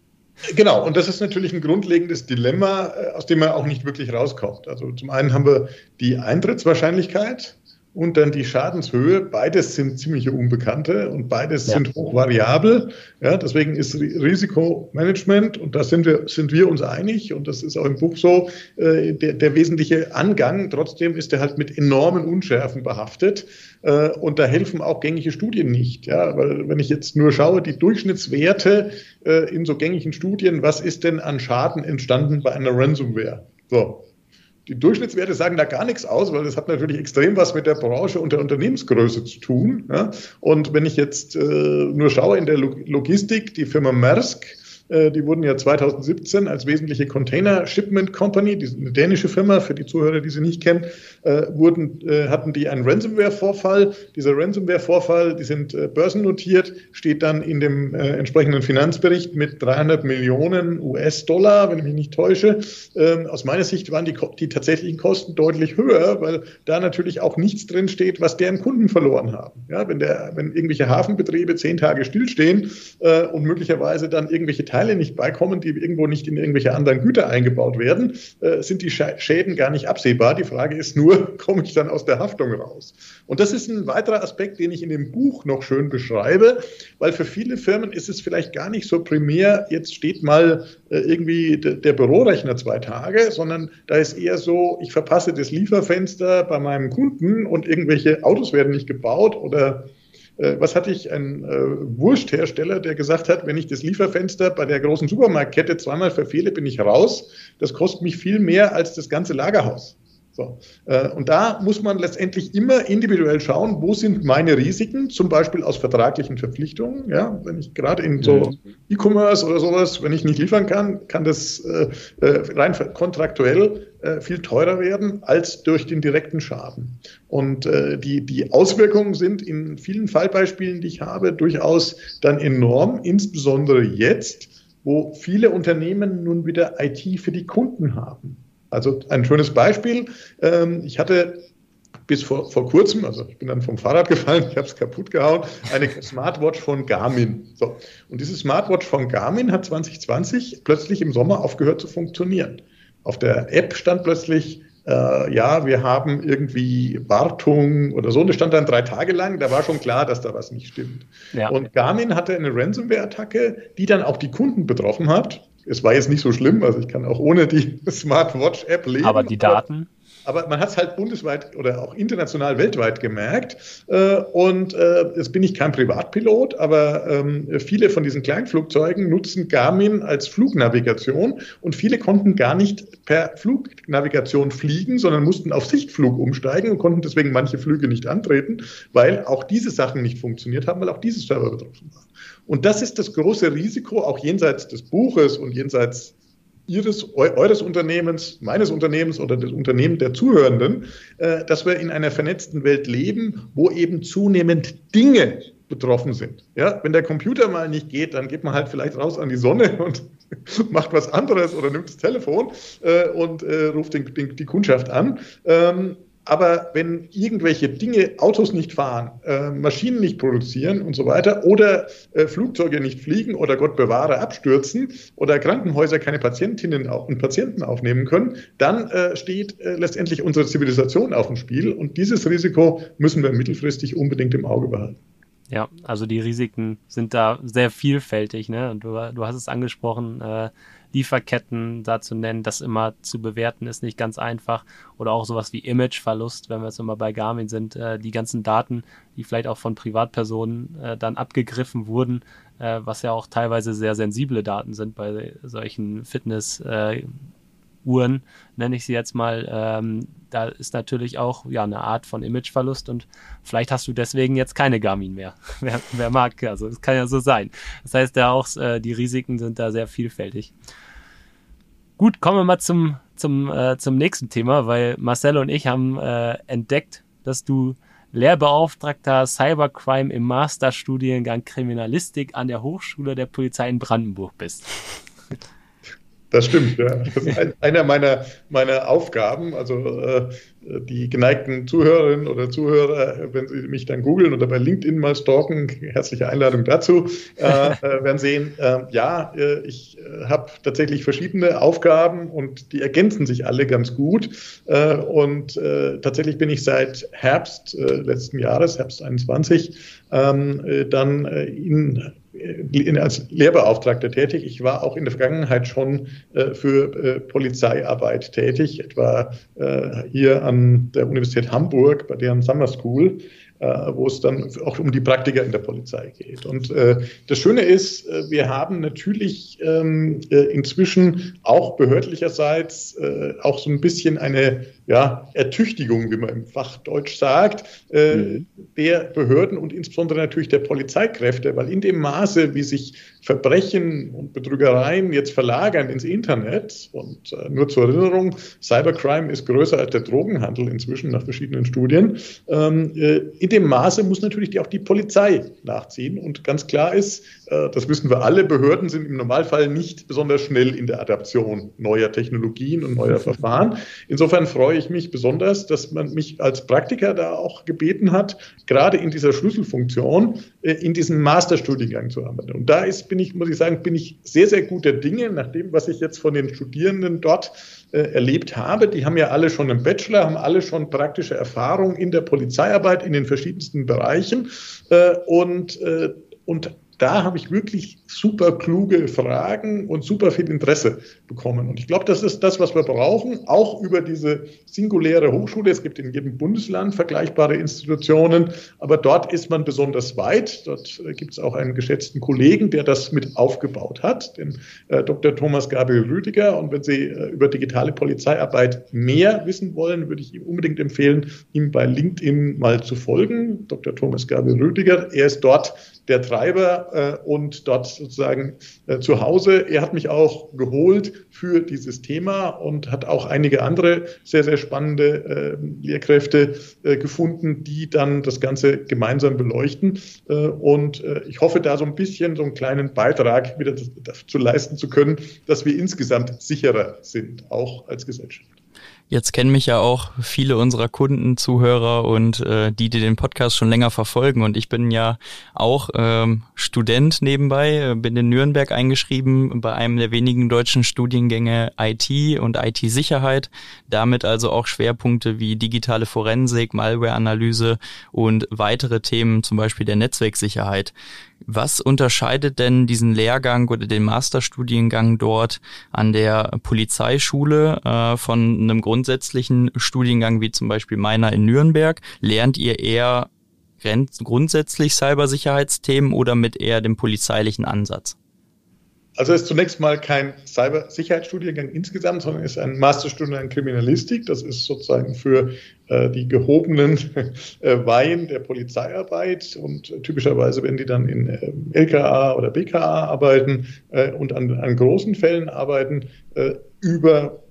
Genau, und das ist natürlich ein grundlegendes Dilemma, äh, aus dem man auch nicht wirklich rauskommt. Also zum einen haben wir die Eintrittswahrscheinlichkeit, und dann die Schadenshöhe. Beides sind ziemliche Unbekannte und beides ja. sind hochvariabel. Ja, deswegen ist Risikomanagement, und da sind wir, sind wir uns einig, und das ist auch im Buch so, äh, der, der wesentliche Angang. Trotzdem ist er halt mit enormen Unschärfen behaftet. Äh, und da helfen auch gängige Studien nicht. Ja, weil wenn ich jetzt nur schaue, die Durchschnittswerte äh, in so gängigen Studien, was ist denn an Schaden entstanden bei einer Ransomware? So, die Durchschnittswerte sagen da gar nichts aus, weil das hat natürlich extrem was mit der Branche und der Unternehmensgröße zu tun. Ja? Und wenn ich jetzt äh, nur schaue in der Logistik, die Firma Maersk, die wurden ja 2017 als wesentliche Container Shipment Company, die eine dänische Firma, für die Zuhörer, die sie nicht kennen, äh, wurden, äh, hatten die einen Ransomware-Vorfall. Dieser Ransomware-Vorfall, die sind äh, börsennotiert, steht dann in dem äh, entsprechenden Finanzbericht mit 300 Millionen US-Dollar, wenn ich mich nicht täusche. Ähm, aus meiner Sicht waren die, die tatsächlichen Kosten deutlich höher, weil da natürlich auch nichts drin steht, was deren Kunden verloren haben. Ja, wenn, der, wenn irgendwelche Hafenbetriebe zehn Tage stillstehen äh, und möglicherweise dann irgendwelche Teile nicht beikommen, die irgendwo nicht in irgendwelche anderen Güter eingebaut werden, äh, sind die Schäden gar nicht absehbar. Die Frage ist nur, komme ich dann aus der Haftung raus? Und das ist ein weiterer Aspekt, den ich in dem Buch noch schön beschreibe, weil für viele Firmen ist es vielleicht gar nicht so primär, jetzt steht mal äh, irgendwie der Bürorechner zwei Tage, sondern da ist eher so, ich verpasse das Lieferfenster bei meinem Kunden und irgendwelche Autos werden nicht gebaut oder was hatte ich, ein äh, Wursthersteller, der gesagt hat, wenn ich das Lieferfenster bei der großen Supermarktkette zweimal verfehle, bin ich raus. Das kostet mich viel mehr als das ganze Lagerhaus. So. Äh, und da muss man letztendlich immer individuell schauen, wo sind meine Risiken, zum Beispiel aus vertraglichen Verpflichtungen. Ja, wenn ich gerade in so E-Commerce oder sowas, wenn ich nicht liefern kann, kann das äh, äh rein kontraktuell äh, viel teurer werden als durch den direkten Schaden. Und äh, die, die Auswirkungen sind in vielen Fallbeispielen, die ich habe, durchaus dann enorm, insbesondere jetzt, wo viele Unternehmen nun wieder IT für die Kunden haben. Also ein schönes Beispiel. Ähm, ich hatte bis vor, vor kurzem, also ich bin dann vom Fahrrad gefallen, ich habe es kaputt gehauen, eine Smartwatch von Garmin. So. Und diese Smartwatch von Garmin hat 2020 plötzlich im Sommer aufgehört zu funktionieren. Auf der App stand plötzlich, äh, ja, wir haben irgendwie Wartung oder so. Und das stand dann drei Tage lang. Da war schon klar, dass da was nicht stimmt. Ja. Und Garmin hatte eine Ransomware-Attacke, die dann auch die Kunden betroffen hat es war jetzt nicht so schlimm, also ich kann auch ohne die Smartwatch-App leben. Aber die Daten? Aber, man hat es halt bundesweit oder auch international weltweit gemerkt. Äh, und äh, jetzt bin ich kein Privatpilot, aber ähm, viele von diesen Kleinflugzeugen nutzen Garmin als Flugnavigation und viele konnten gar nicht per Flugnavigation fliegen, sondern mussten auf Sichtflug umsteigen und konnten deswegen manche Flüge nicht antreten, weil auch diese Sachen nicht funktioniert haben, weil auch diese Server betroffen waren. Und das ist das große Risiko, auch jenseits des Buches und jenseits Ihres, eures Unternehmens, meines Unternehmens oder des Unternehmens der Zuhörenden, äh, dass wir in einer vernetzten Welt leben, wo eben zunehmend Dinge betroffen sind. Ja, wenn der Computer mal nicht geht, dann geht man halt vielleicht raus an die Sonne und macht was anderes oder nimmt das Telefon äh, und äh, ruft den, den, die Kundschaft an. Ähm, aber wenn irgendwelche Dinge, Autos nicht fahren, äh, Maschinen nicht produzieren und so weiter oder äh, Flugzeuge nicht fliegen oder Gott bewahre abstürzen oder Krankenhäuser keine Patientinnen und Patienten aufnehmen können, dann äh, steht äh, letztendlich unsere Zivilisation auf dem Spiel und dieses Risiko müssen wir mittelfristig unbedingt im Auge behalten. Ja, also die Risiken sind da sehr vielfältig, ne? Du, du hast es angesprochen, äh, Lieferketten da zu nennen, das immer zu bewerten ist nicht ganz einfach. Oder auch sowas wie Imageverlust, wenn wir jetzt immer bei Garmin sind, äh, die ganzen Daten, die vielleicht auch von Privatpersonen äh, dann abgegriffen wurden, äh, was ja auch teilweise sehr sensible Daten sind bei solchen Fitness- äh, Uhren, nenne ich sie jetzt mal, ähm, da ist natürlich auch ja eine Art von Imageverlust und vielleicht hast du deswegen jetzt keine Garmin mehr. wer, wer mag, also es kann ja so sein. Das heißt, da auch äh, die Risiken sind da sehr vielfältig. Gut, kommen wir mal zum, zum, äh, zum nächsten Thema, weil Marcel und ich haben äh, entdeckt, dass du Lehrbeauftragter Cybercrime im Masterstudiengang Kriminalistik an der Hochschule der Polizei in Brandenburg bist. Das stimmt, ja. Das ist ein, einer meiner, meiner Aufgaben. Also äh, die geneigten Zuhörerinnen oder Zuhörer, wenn sie mich dann googeln oder bei LinkedIn mal stalken, herzliche Einladung dazu, äh, äh werden sehen, äh, ja, ich äh, habe tatsächlich verschiedene Aufgaben und die ergänzen sich alle ganz gut. Äh, und tatsächlich bin ich seit Herbst letzten Jahres, Herbst 21, ähm, dann in als Lehrbeauftragter tätig. Ich war auch in der Vergangenheit schon äh, für äh, Polizeiarbeit tätig, etwa äh, hier an der Universität Hamburg bei deren Summer School äh, wo es dann auch um die Praktiker in der Polizei geht. Und äh, das Schöne ist, äh, wir haben natürlich ähm, äh, inzwischen auch behördlicherseits äh, auch so ein bisschen eine ja, Ertüchtigung, wie man im Fachdeutsch sagt, äh, mhm. der Behörden und insbesondere natürlich der Polizeikräfte, weil in dem Maße, wie sich Verbrechen und Betrügereien jetzt verlagern ins Internet und äh, nur zur Erinnerung, Cybercrime ist größer als der Drogenhandel inzwischen nach verschiedenen Studien. Ähm, äh, in dem Maße muss natürlich die, auch die Polizei nachziehen und ganz klar ist, das wissen wir alle, Behörden sind im Normalfall nicht besonders schnell in der Adaption neuer Technologien und neuer Verfahren. Insofern freue ich mich besonders, dass man mich als Praktiker da auch gebeten hat, gerade in dieser Schlüsselfunktion äh, in diesem Masterstudiengang zu arbeiten. Und da ist, bin ich, muss ich sagen, bin ich sehr, sehr guter Dinge, nach dem, was ich jetzt von den Studierenden dort äh, erlebt habe. Die haben ja alle schon einen Bachelor, haben alle schon praktische Erfahrung in der Polizeiarbeit in den verschiedensten Bereichen äh, und, äh, und da habe ich wirklich super kluge Fragen und super viel Interesse bekommen. Und ich glaube, das ist das, was wir brauchen, auch über diese singuläre Hochschule. Es gibt in jedem Bundesland vergleichbare Institutionen, aber dort ist man besonders weit. Dort äh, gibt es auch einen geschätzten Kollegen, der das mit aufgebaut hat, den äh, Dr. Thomas Gabriel Rüdiger. Und wenn Sie äh, über digitale Polizeiarbeit mehr wissen wollen, würde ich ihm unbedingt empfehlen, ihm bei LinkedIn mal zu folgen. Dr. Thomas Gabriel Rüdiger. Er ist dort der Treiber äh, und dort sozusagen äh, zu Hause. Er hat mich auch geholt für dieses Thema und hat auch einige andere sehr, sehr spannende äh, Lehrkräfte äh, gefunden, die dann das Ganze gemeinsam beleuchten. Äh, und äh, ich hoffe, da so ein bisschen so einen kleinen Beitrag wieder zu leisten zu können, dass wir insgesamt sicherer sind, auch als Gesellschaft. Jetzt kennen mich ja auch viele unserer Kunden, Zuhörer und äh, die, die den Podcast schon länger verfolgen. Und ich bin ja auch ähm, Student nebenbei, äh, bin in Nürnberg eingeschrieben bei einem der wenigen deutschen Studiengänge IT und IT-Sicherheit. Damit also auch Schwerpunkte wie digitale Forensik, Malware-Analyse und weitere Themen, zum Beispiel der Netzwerksicherheit. Was unterscheidet denn diesen Lehrgang oder den Masterstudiengang dort an der Polizeischule äh, von einem grundsätzlichen Studiengang wie zum Beispiel meiner in Nürnberg? Lernt ihr eher grundsätzlich Cybersicherheitsthemen oder mit eher dem polizeilichen Ansatz? Also es ist zunächst mal kein Cybersicherheitsstudiengang insgesamt, sondern es ist ein Masterstudiengang Kriminalistik. Das ist sozusagen für äh, die gehobenen äh, Weihen der Polizeiarbeit und äh, typischerweise, wenn die dann in äh, LKA oder BKA arbeiten äh, und an, an großen Fällen arbeiten, äh, über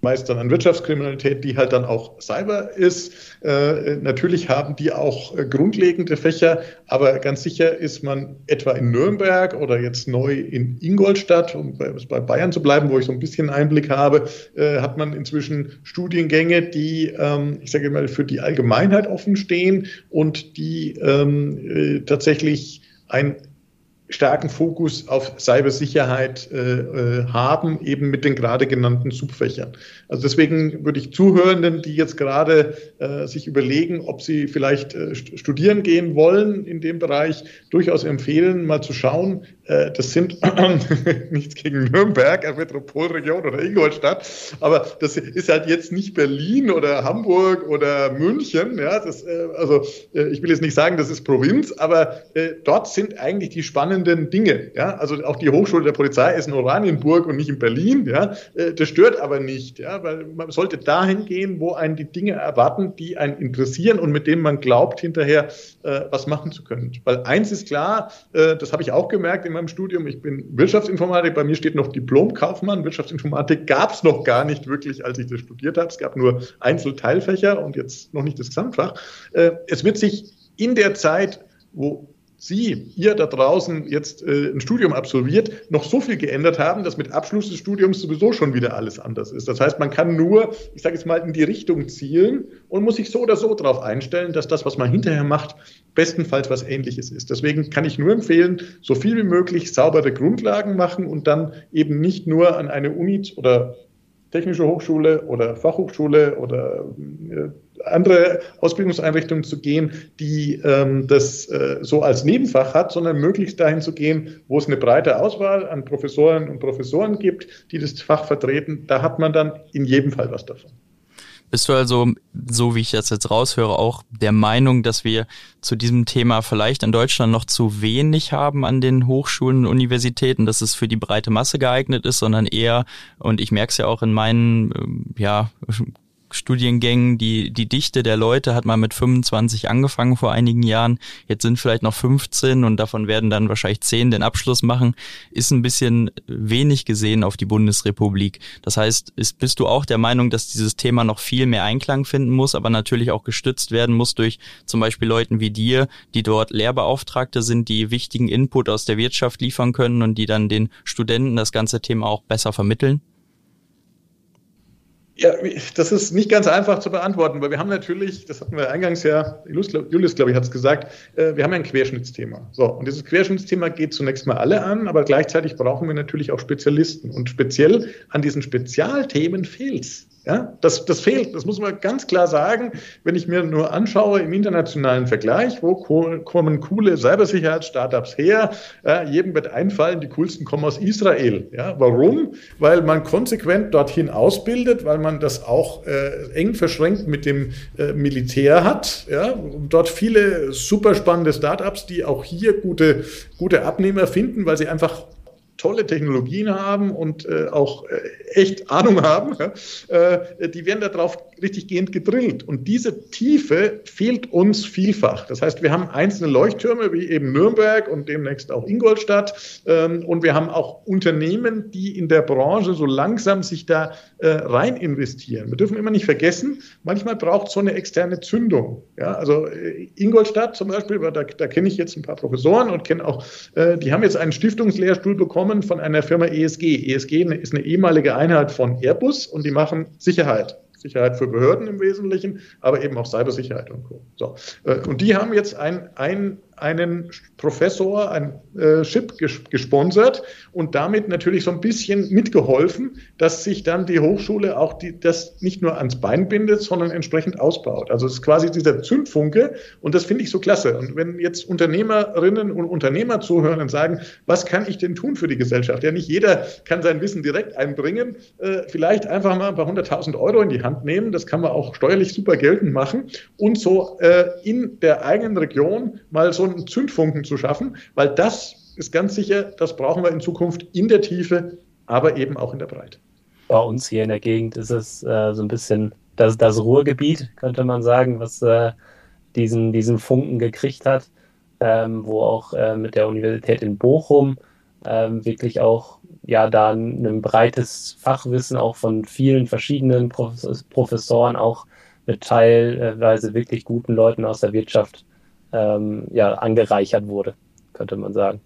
meist dann an Wirtschaftskriminalität, die halt dann auch Cyber ist. Äh, natürlich haben die auch äh, grundlegende Fächer, aber ganz sicher ist man etwa in Nürnberg oder jetzt neu in Ingolstadt, um bei, Bayern zu bleiben, wo ich so ein bisschen Einblick habe, äh, hat man inzwischen Studiengänge, die, ähm, ich sage mal, für die Allgemeinheit offen stehen und die ähm, äh, tatsächlich ein starken Fokus auf Cybersicherheit äh, äh, haben, eben mit den gerade genannten Subfächern. Also deswegen würde ich Zuhörenden, die jetzt gerade äh, sich überlegen, ob sie vielleicht äh, studieren gehen wollen in dem Bereich, durchaus empfehlen, mal zu schauen. Äh, das sind nichts gegen Nürnberg, eine Metropolregion oder Ingolstadt, aber das ist halt jetzt nicht Berlin oder Hamburg oder München. Ja, das, äh, also ich will jetzt nicht sagen, das ist Provinz, aber dort sind eigentlich die spannenden spannenden Dinge. Ja? Also auch die Hochschule der Polizei ist in Oranienburg und nicht in Berlin. Ja? Äh, das stört aber nicht, ja? weil man sollte dahin gehen, wo einen die Dinge erwarten, die einen interessieren und mit denen man glaubt, hinterher äh, was machen zu können. Weil eins ist klar, äh, das habe ich auch gemerkt in meinem Studium, ich bin Wirtschaftsinformatik, bei mir steht noch Diplomkaufmann. Wirtschaftsinformatik gab es noch gar nicht wirklich, als ich das studiert habe. Es gab nur Einzelteilfächer und jetzt noch nicht das Gesamtfach. Äh, es wird sich in der Zeit, wo Sie, ihr da draußen jetzt äh, ein Studium absolviert, noch so viel geändert haben, dass mit Abschluss des Studiums sowieso schon wieder alles anders ist. Das heißt, man kann nur, ich sage jetzt mal, in die Richtung zielen und muss sich so oder so darauf einstellen, dass das, was man hinterher macht, bestenfalls was Ähnliches ist. Deswegen kann ich nur empfehlen, so viel wie möglich saubere Grundlagen machen und dann eben nicht nur an eine Uni oder technische Hochschule oder Fachhochschule oder äh, andere Ausbildungseinrichtungen zu gehen, die ähm, das äh, so als Nebenfach hat, sondern möglichst dahin zu gehen, wo es eine breite Auswahl an Professoren und Professoren gibt, die das Fach vertreten. Da hat man dann in jedem Fall was davon. Bist du also, so wie ich das jetzt raushöre, auch der Meinung, dass wir zu diesem Thema vielleicht in Deutschland noch zu wenig haben an den Hochschulen und Universitäten, dass es für die breite Masse geeignet ist, sondern eher, und ich merke es ja auch in meinen ähm, ja, Studiengängen, die, die Dichte der Leute hat mal mit 25 angefangen vor einigen Jahren. Jetzt sind vielleicht noch 15 und davon werden dann wahrscheinlich 10 den Abschluss machen. Ist ein bisschen wenig gesehen auf die Bundesrepublik. Das heißt, ist, bist du auch der Meinung, dass dieses Thema noch viel mehr Einklang finden muss, aber natürlich auch gestützt werden muss durch zum Beispiel Leuten wie dir, die dort Lehrbeauftragte sind, die wichtigen Input aus der Wirtschaft liefern können und die dann den Studenten das ganze Thema auch besser vermitteln? Ja, das ist nicht ganz einfach zu beantworten, weil wir haben natürlich, das hatten wir eingangs ja, Julius, glaube ich, hat es gesagt, äh, wir haben ja ein Querschnittsthema. So, und dieses Querschnittsthema geht zunächst mal alle an, aber gleichzeitig brauchen wir natürlich auch Spezialisten. Und speziell an diesen Spezialthemen fehlt es. Ja, das, das fehlt, das muss man ganz klar sagen. Wenn ich mir nur anschaue im internationalen Vergleich, wo kommen coole Cybersicherheitsstartups her? Ja, jedem wird einfallen, die coolsten kommen aus Israel. Ja, warum? Weil man konsequent dorthin ausbildet, weil man das auch äh, eng verschränkt mit dem äh, Militär hat. Ja, und dort viele super spannende Startups, die auch hier gute, gute Abnehmer finden, weil sie einfach tolle Technologien haben und äh, auch äh, echt Ahnung haben, äh, die werden darauf richtig gehend gedrillt. Und diese Tiefe fehlt uns vielfach. Das heißt, wir haben einzelne Leuchttürme wie eben Nürnberg und demnächst auch Ingolstadt. Ähm, und wir haben auch Unternehmen, die in der Branche so langsam sich da äh, rein investieren. Wir dürfen immer nicht vergessen, manchmal braucht so eine externe Zündung. Ja, also äh, Ingolstadt zum Beispiel, da, da kenne ich jetzt ein paar Professoren und kenne auch, äh, die haben jetzt einen Stiftungslehrstuhl bekommen von einer Firma ESG. ESG ist eine ehemalige Einheit von Airbus und die machen Sicherheit. Sicherheit für Behörden im Wesentlichen, aber eben auch Cybersicherheit und Co. So. Äh, und die haben jetzt ein, ein einen Professor, ein äh, Chip ges gesponsert und damit natürlich so ein bisschen mitgeholfen, dass sich dann die Hochschule auch die, das nicht nur ans Bein bindet, sondern entsprechend ausbaut. Also es ist quasi dieser Zündfunke und das finde ich so klasse. Und wenn jetzt Unternehmerinnen und Unternehmer zuhören und sagen, was kann ich denn tun für die Gesellschaft? Ja, nicht jeder kann sein Wissen direkt einbringen. Äh, vielleicht einfach mal ein paar hunderttausend Euro in die Hand nehmen. Das kann man auch steuerlich super geltend machen und so äh, in der eigenen Region mal so einen Zündfunken zu schaffen, weil das ist ganz sicher, das brauchen wir in Zukunft in der Tiefe, aber eben auch in der Breite. Bei uns hier in der Gegend ist es äh, so ein bisschen das, das Ruhrgebiet, könnte man sagen, was äh, diesen, diesen Funken gekriegt hat, ähm, wo auch äh, mit der Universität in Bochum ähm, wirklich auch ja da ein, ein, breites Fachwissen auch von vielen verschiedenen Professoren auch mit teilweise wirklich guten Leuten aus der Wirtschaft ähm, ja, angereichert wurde, könnte man sagen.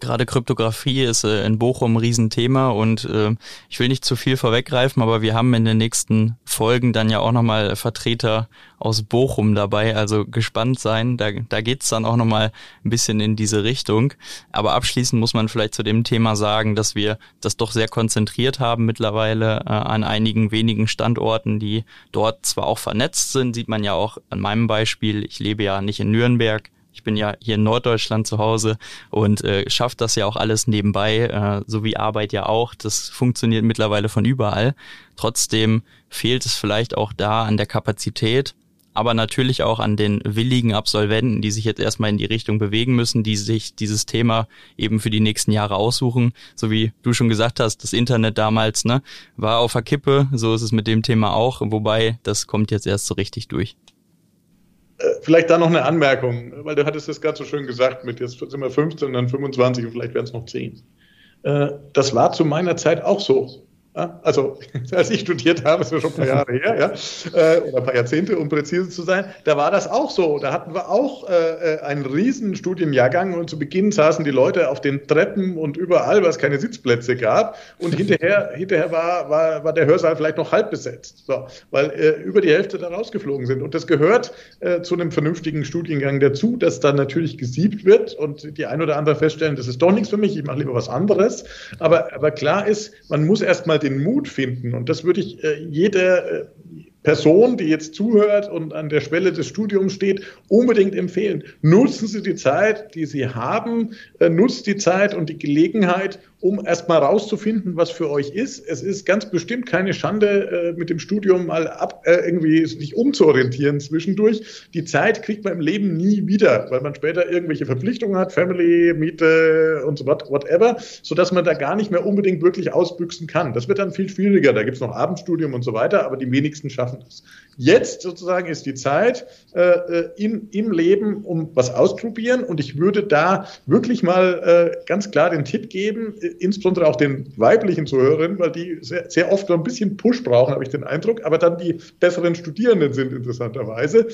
Gerade Kryptographie ist äh, in Bochum ein Riesenthema und äh, ich will nicht zu viel vorweggreifen, aber wir haben in den nächsten Folgen dann ja auch nochmal Vertreter aus Bochum dabei, also gespannt sein. Da, da geht's dann auch nochmal ein bisschen in diese Richtung. Aber abschließend muss man vielleicht zu dem Thema sagen, dass wir das doch sehr konzentriert haben mittlerweile äh, an einigen wenigen Standorten, die dort zwar auch vernetzt sind, sieht man ja auch an meinem Beispiel. Ich lebe ja nicht in Nürnberg, ich bin ja hier in Norddeutschland zu Hause und äh, schaffe das ja auch alles nebenbei, äh, so wie Arbeit ja auch. Das funktioniert mittlerweile von überall. Trotzdem fehlt es vielleicht auch da an der Kapazität, aber natürlich auch an den willigen Absolventen, die sich jetzt erstmal in die Richtung bewegen müssen, die sich dieses Thema eben für die nächsten Jahre aussuchen. So wie du schon gesagt hast, das Internet damals ne, war auf der Kippe, so ist es mit dem Thema auch, wobei das kommt jetzt erst so richtig durch. Äh, vielleicht da noch eine Anmerkung, weil du hattest das gerade so schön gesagt, mit jetzt sind wir 15 und dann 25 und vielleicht werden es noch 10. Äh, das war zu meiner Zeit auch so. Also, als ich studiert habe, ist ja schon ein paar Jahre her, ja, äh, oder ein paar Jahrzehnte, um präzise zu sein, da war das auch so. Da hatten wir auch äh, äh, einen riesen Studienjahrgang und zu Beginn saßen die Leute auf den Treppen und überall, weil es keine Sitzplätze gab. Und hinterher, hinterher war, war, war der Hörsaal vielleicht noch halb besetzt, so, weil äh, über die Hälfte da rausgeflogen sind. Und das gehört äh, zu einem vernünftigen Studiengang dazu, dass dann natürlich gesiebt wird und die ein oder andere feststellen, das ist doch nichts für mich, ich mache lieber was anderes. Aber, aber klar ist, man muss erstmal den Mut finden. Und das würde ich äh, jeder äh, Person, die jetzt zuhört und an der Schwelle des Studiums steht, unbedingt empfehlen. Nutzen Sie die Zeit, die Sie haben, äh, nutzt die Zeit und die Gelegenheit, um erstmal rauszufinden, was für euch ist. Es ist ganz bestimmt keine Schande, äh, mit dem Studium mal ab, äh, irgendwie sich umzuorientieren zwischendurch. Die Zeit kriegt man im Leben nie wieder, weil man später irgendwelche Verpflichtungen hat, Family, Miete und so what, whatever, sodass man da gar nicht mehr unbedingt wirklich ausbüchsen kann. Das wird dann viel schwieriger. Da gibt es noch Abendstudium und so weiter, aber die wenigsten schaffen das. Jetzt sozusagen ist die Zeit äh, äh im, im Leben, um was auszuprobieren. Und ich würde da wirklich mal äh, ganz klar den Tipp geben, insbesondere auch den weiblichen Zuhörerinnen, weil die sehr, sehr oft so ein bisschen Push brauchen, habe ich den Eindruck, aber dann die besseren Studierenden sind interessanterweise.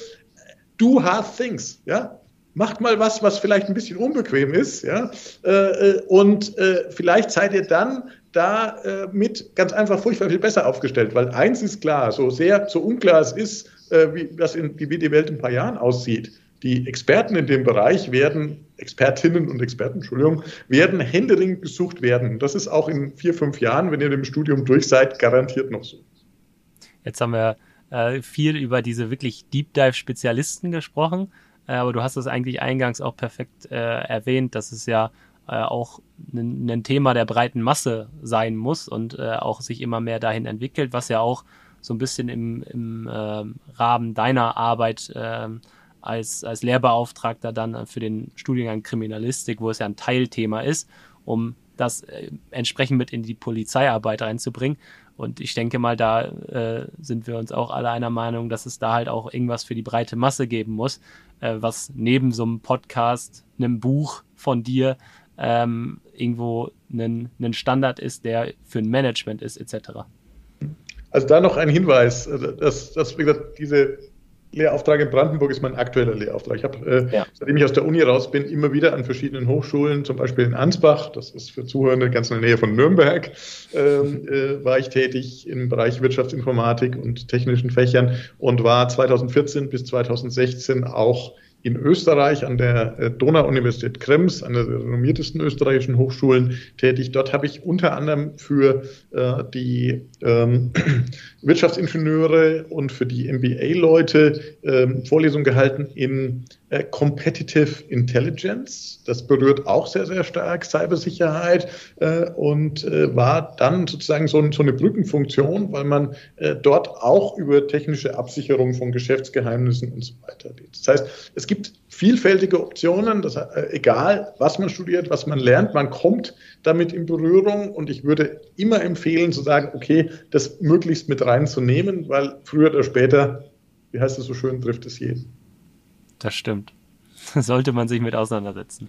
Do hard things, ja. Macht mal was, was vielleicht ein bisschen unbequem ist, ja. Äh, äh, und äh, vielleicht seid ihr dann da mit ganz einfach furchtbar viel besser aufgestellt, weil eins ist klar, so sehr, so unklar es ist, wie, das in, wie die Welt in ein paar Jahren aussieht die Experten in dem Bereich werden, Expertinnen und Experten, Entschuldigung, werden händeringend gesucht werden. Das ist auch in vier, fünf Jahren, wenn ihr dem Studium durch seid, garantiert noch so. Jetzt haben wir äh, viel über diese wirklich Deep Dive-Spezialisten gesprochen, äh, aber du hast es eigentlich eingangs auch perfekt äh, erwähnt, dass es ja äh, auch ein Thema der breiten Masse sein muss und äh, auch sich immer mehr dahin entwickelt, was ja auch so ein bisschen im, im ähm, Rahmen deiner Arbeit ähm, als, als Lehrbeauftragter dann für den Studiengang Kriminalistik, wo es ja ein Teilthema ist, um das äh, entsprechend mit in die Polizeiarbeit reinzubringen. Und ich denke mal, da äh, sind wir uns auch alle einer Meinung, dass es da halt auch irgendwas für die breite Masse geben muss, äh, was neben so einem Podcast, einem Buch von dir ähm, irgendwo ein Standard ist, der für ein Management ist, etc. Also da noch ein Hinweis, äh, dass, dass wie gesagt, diese Lehrauftrag in Brandenburg ist mein aktueller Lehrauftrag. Ich habe, äh, ja. seitdem ich aus der Uni raus bin, immer wieder an verschiedenen Hochschulen, zum Beispiel in Ansbach, das ist für Zuhörende ganz in der Nähe von Nürnberg, ähm, äh, war ich tätig im Bereich Wirtschaftsinformatik und technischen Fächern und war 2014 bis 2016 auch in Österreich an der äh, Donau-Universität Krems, einer der renommiertesten österreichischen Hochschulen, tätig. Dort habe ich unter anderem für äh, die ähm, Wirtschaftsingenieure und für die MBA-Leute ähm, Vorlesungen gehalten in äh, Competitive Intelligence. Das berührt auch sehr, sehr stark Cybersicherheit äh, und äh, war dann sozusagen so, so, eine Brückenfunktion, weil man äh, dort auch über technische Absicherung von Geschäftsgeheimnissen und so weiter redet. Das heißt, es gibt vielfältige Optionen, das, äh, egal was man studiert, was man lernt, man kommt damit in Berührung und ich würde immer empfehlen zu sagen, okay, das möglichst mit reinzunehmen, weil früher oder später, wie heißt es so schön, trifft es jeden. Das stimmt. Sollte man sich mit auseinandersetzen.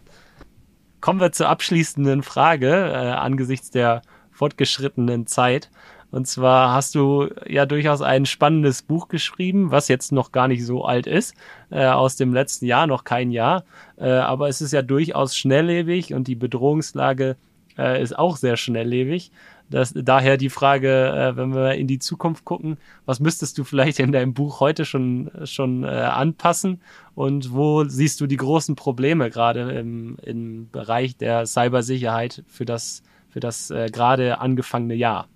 Kommen wir zur abschließenden Frage äh, angesichts der fortgeschrittenen Zeit. Und zwar hast du ja durchaus ein spannendes Buch geschrieben, was jetzt noch gar nicht so alt ist, äh, aus dem letzten Jahr, noch kein Jahr. Äh, aber es ist ja durchaus schnelllebig und die Bedrohungslage äh, ist auch sehr schnelllebig. Das, daher die Frage, äh, wenn wir in die Zukunft gucken, was müsstest du vielleicht in deinem Buch heute schon, schon äh, anpassen und wo siehst du die großen Probleme gerade im, im Bereich der Cybersicherheit für das, für das äh, gerade angefangene Jahr?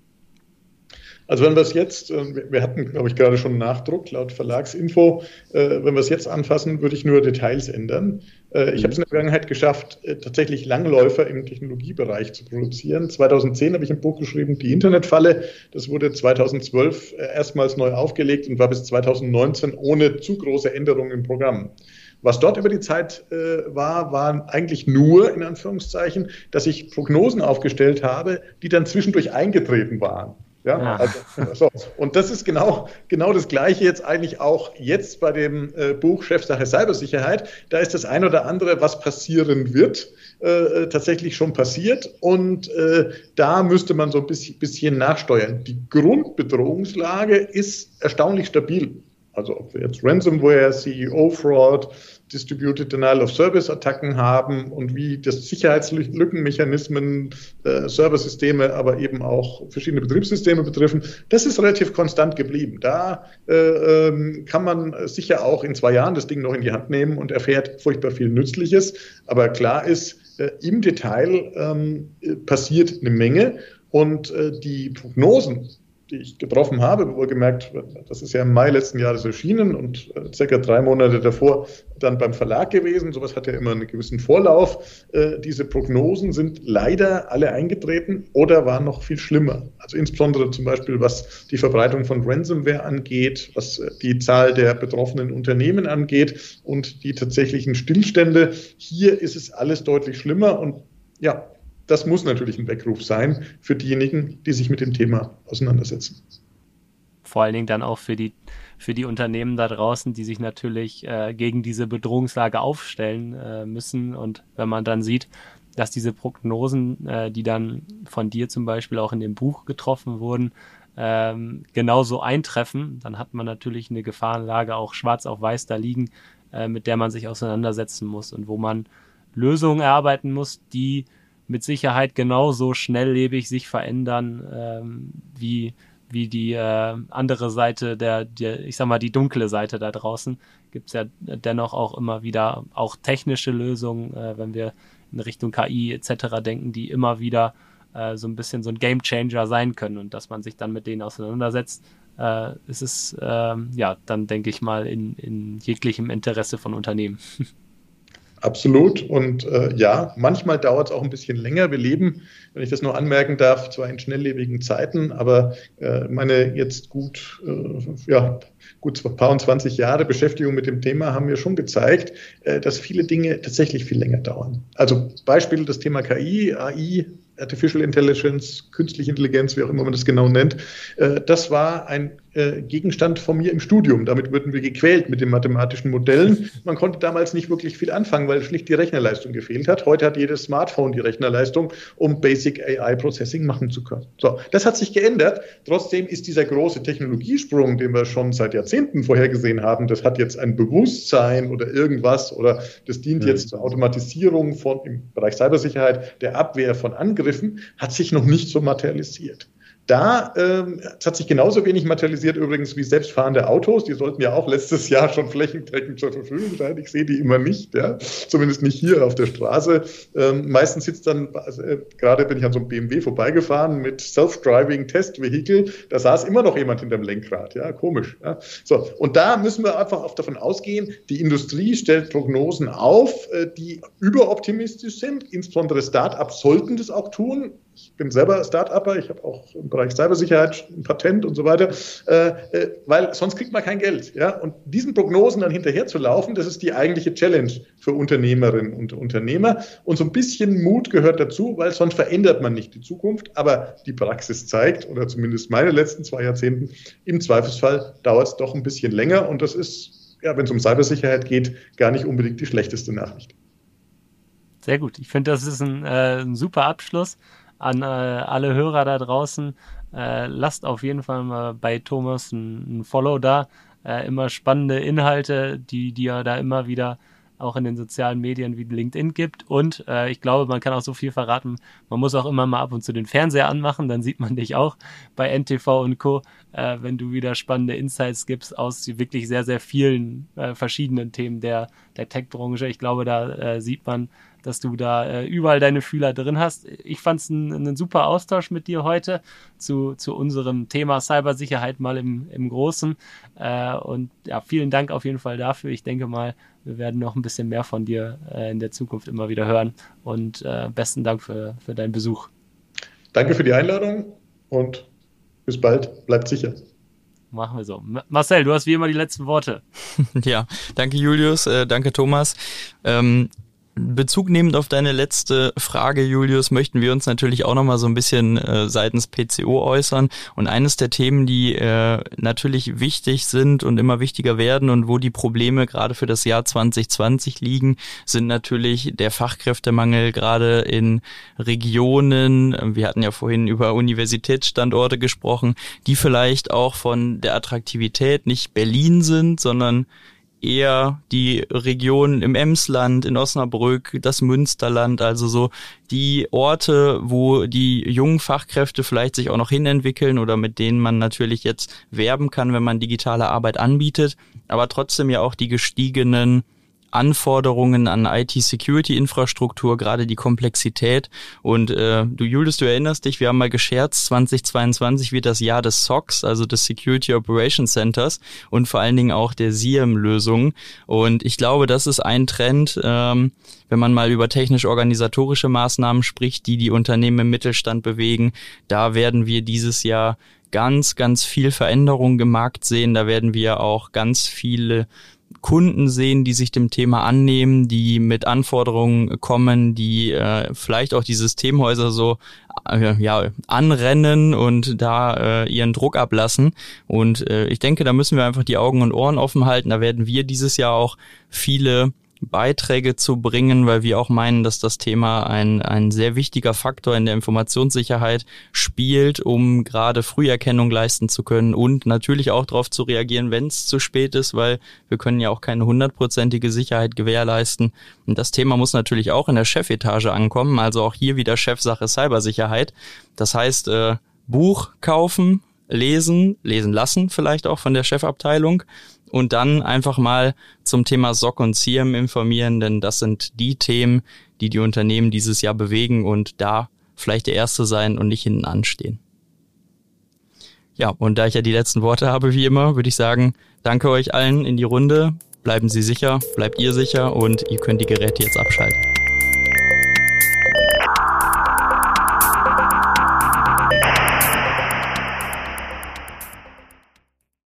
Also wenn wir es jetzt, äh, wir hatten, glaube ich, gerade schon Nachdruck laut Verlagsinfo, äh, wenn wir es jetzt anfassen, würde ich nur Details ändern. Äh, ich habe es in der Vergangenheit geschafft, tatsächlich Langläufer im Technologiebereich zu produzieren. 2010 habe ich ein Buch geschrieben, Die Internetfalle. Das wurde 2012 erstmals neu aufgelegt und war bis 2019 ohne zu große Änderungen im Programm. Was dort über die Zeit äh, war, waren eigentlich nur, in Anführungszeichen, dass ich Prognosen aufgestellt habe, die dann zwischendurch eingetreten waren. Ja, ja. Also, so. Und das ist genau, genau das Gleiche jetzt eigentlich auch jetzt bei dem äh, Buch Chefsache Cybersicherheit. Da ist das ein oder andere, was passieren wird, äh, tatsächlich schon passiert. Und äh, da müsste man so ein bisschen, bisschen nachsteuern. Die Grundbedrohungslage ist erstaunlich stabil. Also ob wir jetzt Ransomware, CEO-Fraud, Distributed Denial of Service Attacken haben und wie das Sicherheitslückenmechanismen, äh, Serversysteme, aber eben auch verschiedene Betriebssysteme betreffen, das ist relativ konstant geblieben. Da äh, ähm, kann man sicher auch in zwei Jahren das Ding noch in die Hand nehmen und erfährt furchtbar viel Nützliches. Aber klar ist, äh, im Detail ähm, passiert eine Menge und äh, die Prognosen die ich getroffen habe, wohlgemerkt, das ist ja im Mai letzten Jahres erschienen und äh, circa drei Monate davor dann beim Verlag gewesen. Sowas hat ja immer einen gewissen Vorlauf. Äh, diese Prognosen sind leider alle eingetreten oder waren noch viel schlimmer. Also insbesondere zum Beispiel, was die Verbreitung von Ransomware angeht, was äh, die Zahl der betroffenen Unternehmen angeht und die tatsächlichen Stillstände. Hier ist es alles deutlich schlimmer und ja, das muss natürlich ein Weckruf sein für diejenigen, die sich mit dem Thema auseinandersetzen. Vor allen Dingen dann auch für die, für die Unternehmen da draußen, die sich natürlich äh, gegen diese Bedrohungslage aufstellen äh, müssen. Und wenn man dann sieht, dass diese Prognosen, äh, die dann von dir zum Beispiel auch in dem Buch getroffen wurden, ähm, genauso eintreffen, dann hat man natürlich eine Gefahrenlage auch schwarz auf weiß da liegen, äh, mit der man sich auseinandersetzen muss und wo man Lösungen erarbeiten muss, die mit Sicherheit genauso schnelllebig sich verändern ähm, wie, wie die äh, andere Seite der, der, ich sag mal, die dunkle Seite da draußen. Gibt es ja dennoch auch immer wieder auch technische Lösungen, äh, wenn wir in Richtung KI etc. denken, die immer wieder äh, so ein bisschen so ein Game Changer sein können und dass man sich dann mit denen auseinandersetzt, äh, ist es ähm, ja dann denke ich mal in, in jeglichem Interesse von Unternehmen. Absolut. Und äh, ja, manchmal dauert es auch ein bisschen länger. Wir leben, wenn ich das nur anmerken darf, zwar in schnelllebigen Zeiten, aber äh, meine jetzt gut, äh, ja, gut paar und 20 Jahre Beschäftigung mit dem Thema haben mir schon gezeigt, äh, dass viele Dinge tatsächlich viel länger dauern. Also Beispiel das Thema KI, AI, Artificial Intelligence, künstliche Intelligenz, wie auch immer man das genau nennt, äh, das war ein äh, Gegenstand von mir im Studium. Damit wurden wir gequält mit den mathematischen Modellen. Man konnte damals nicht wirklich viel anfangen, weil schlicht die Rechnerleistung gefehlt hat. Heute hat jedes Smartphone die Rechnerleistung, um Basic AI Processing machen zu können. So, das hat sich geändert. Trotzdem ist dieser große Technologiesprung, den wir schon seit Jahrzehnten vorhergesehen haben, das hat jetzt ein Bewusstsein oder irgendwas oder das dient jetzt zur Automatisierung von im Bereich Cybersicherheit der Abwehr von Angriffen, hat sich noch nicht so materialisiert. Da ähm, hat sich genauso wenig materialisiert übrigens wie selbstfahrende Autos. Die sollten ja auch letztes Jahr schon flächendeckend zur Verfügung sein. Ich sehe die immer nicht, ja? zumindest nicht hier auf der Straße. Ähm, meistens sitzt dann, äh, gerade bin ich an so einem BMW vorbeigefahren mit Self-Driving Test-Vehicle, da saß immer noch jemand hinterm Lenkrad. Ja, komisch. Ja? So, und da müssen wir einfach auch davon ausgehen, die Industrie stellt Prognosen auf, äh, die überoptimistisch sind. Insbesondere Start-ups sollten das auch tun ich bin selber Start-Upper, ich habe auch im Bereich Cybersicherheit ein Patent und so weiter, äh, äh, weil sonst kriegt man kein Geld. Ja? Und diesen Prognosen dann hinterher zu laufen, das ist die eigentliche Challenge für Unternehmerinnen und Unternehmer. Und so ein bisschen Mut gehört dazu, weil sonst verändert man nicht die Zukunft. Aber die Praxis zeigt, oder zumindest meine letzten zwei Jahrzehnten, im Zweifelsfall dauert es doch ein bisschen länger. Und das ist, ja, wenn es um Cybersicherheit geht, gar nicht unbedingt die schlechteste Nachricht. Sehr gut. Ich finde, das ist ein, äh, ein super Abschluss an äh, alle Hörer da draußen. Äh, lasst auf jeden Fall mal bei Thomas ein, ein Follow da. Äh, immer spannende Inhalte, die, die er da immer wieder auch in den sozialen Medien wie LinkedIn gibt. Und äh, ich glaube, man kann auch so viel verraten. Man muss auch immer mal ab und zu den Fernseher anmachen, dann sieht man dich auch bei NTV und Co., äh, wenn du wieder spannende Insights gibst aus wirklich sehr, sehr vielen äh, verschiedenen Themen der, der Tech-Branche. Ich glaube, da äh, sieht man dass du da äh, überall deine Fühler drin hast. Ich fand es ein, super Austausch mit dir heute zu, zu unserem Thema Cybersicherheit mal im, im Großen. Äh, und ja, vielen Dank auf jeden Fall dafür. Ich denke mal, wir werden noch ein bisschen mehr von dir äh, in der Zukunft immer wieder hören. Und besten Dank für, für deinen Besuch. Danke für die Einladung und bis bald. Bleibt sicher. Machen wir so. Marcel, du hast wie immer die letzten Worte. ja, danke Julius, äh, danke Thomas. Ähm, Bezug nehmend auf deine letzte Frage, Julius, möchten wir uns natürlich auch nochmal so ein bisschen äh, seitens PCO äußern. Und eines der Themen, die äh, natürlich wichtig sind und immer wichtiger werden und wo die Probleme gerade für das Jahr 2020 liegen, sind natürlich der Fachkräftemangel gerade in Regionen. Wir hatten ja vorhin über Universitätsstandorte gesprochen, die vielleicht auch von der Attraktivität nicht Berlin sind, sondern eher die Regionen im Emsland, in Osnabrück, das Münsterland, also so die Orte, wo die jungen Fachkräfte vielleicht sich auch noch hinentwickeln oder mit denen man natürlich jetzt werben kann, wenn man digitale Arbeit anbietet, aber trotzdem ja auch die gestiegenen Anforderungen an IT-Security-Infrastruktur, gerade die Komplexität. Und äh, du, Julius, du erinnerst dich, wir haben mal gescherzt, 2022 wird das Jahr des SOCs, also des Security Operation Centers und vor allen Dingen auch der SIEM-Lösung. Und ich glaube, das ist ein Trend, ähm, wenn man mal über technisch-organisatorische Maßnahmen spricht, die die Unternehmen im Mittelstand bewegen. Da werden wir dieses Jahr ganz, ganz viel Veränderung im Markt sehen. Da werden wir auch ganz viele Kunden sehen, die sich dem Thema annehmen, die mit Anforderungen kommen, die äh, vielleicht auch die Systemhäuser so äh, ja, anrennen und da äh, ihren Druck ablassen. Und äh, ich denke, da müssen wir einfach die Augen und Ohren offen halten. Da werden wir dieses Jahr auch viele Beiträge zu bringen, weil wir auch meinen, dass das Thema ein, ein sehr wichtiger Faktor in der Informationssicherheit spielt, um gerade Früherkennung leisten zu können und natürlich auch darauf zu reagieren, wenn es zu spät ist, weil wir können ja auch keine hundertprozentige Sicherheit gewährleisten. Und das Thema muss natürlich auch in der Chefetage ankommen, also auch hier wieder Chefsache Cybersicherheit. Das heißt, äh, Buch kaufen, lesen, lesen lassen vielleicht auch von der Chefabteilung und dann einfach mal zum Thema SOC und CIEM informieren, denn das sind die Themen, die die Unternehmen dieses Jahr bewegen und da vielleicht der Erste sein und nicht hinten anstehen. Ja, und da ich ja die letzten Worte habe, wie immer, würde ich sagen, danke euch allen in die Runde. Bleiben Sie sicher, bleibt ihr sicher und ihr könnt die Geräte jetzt abschalten.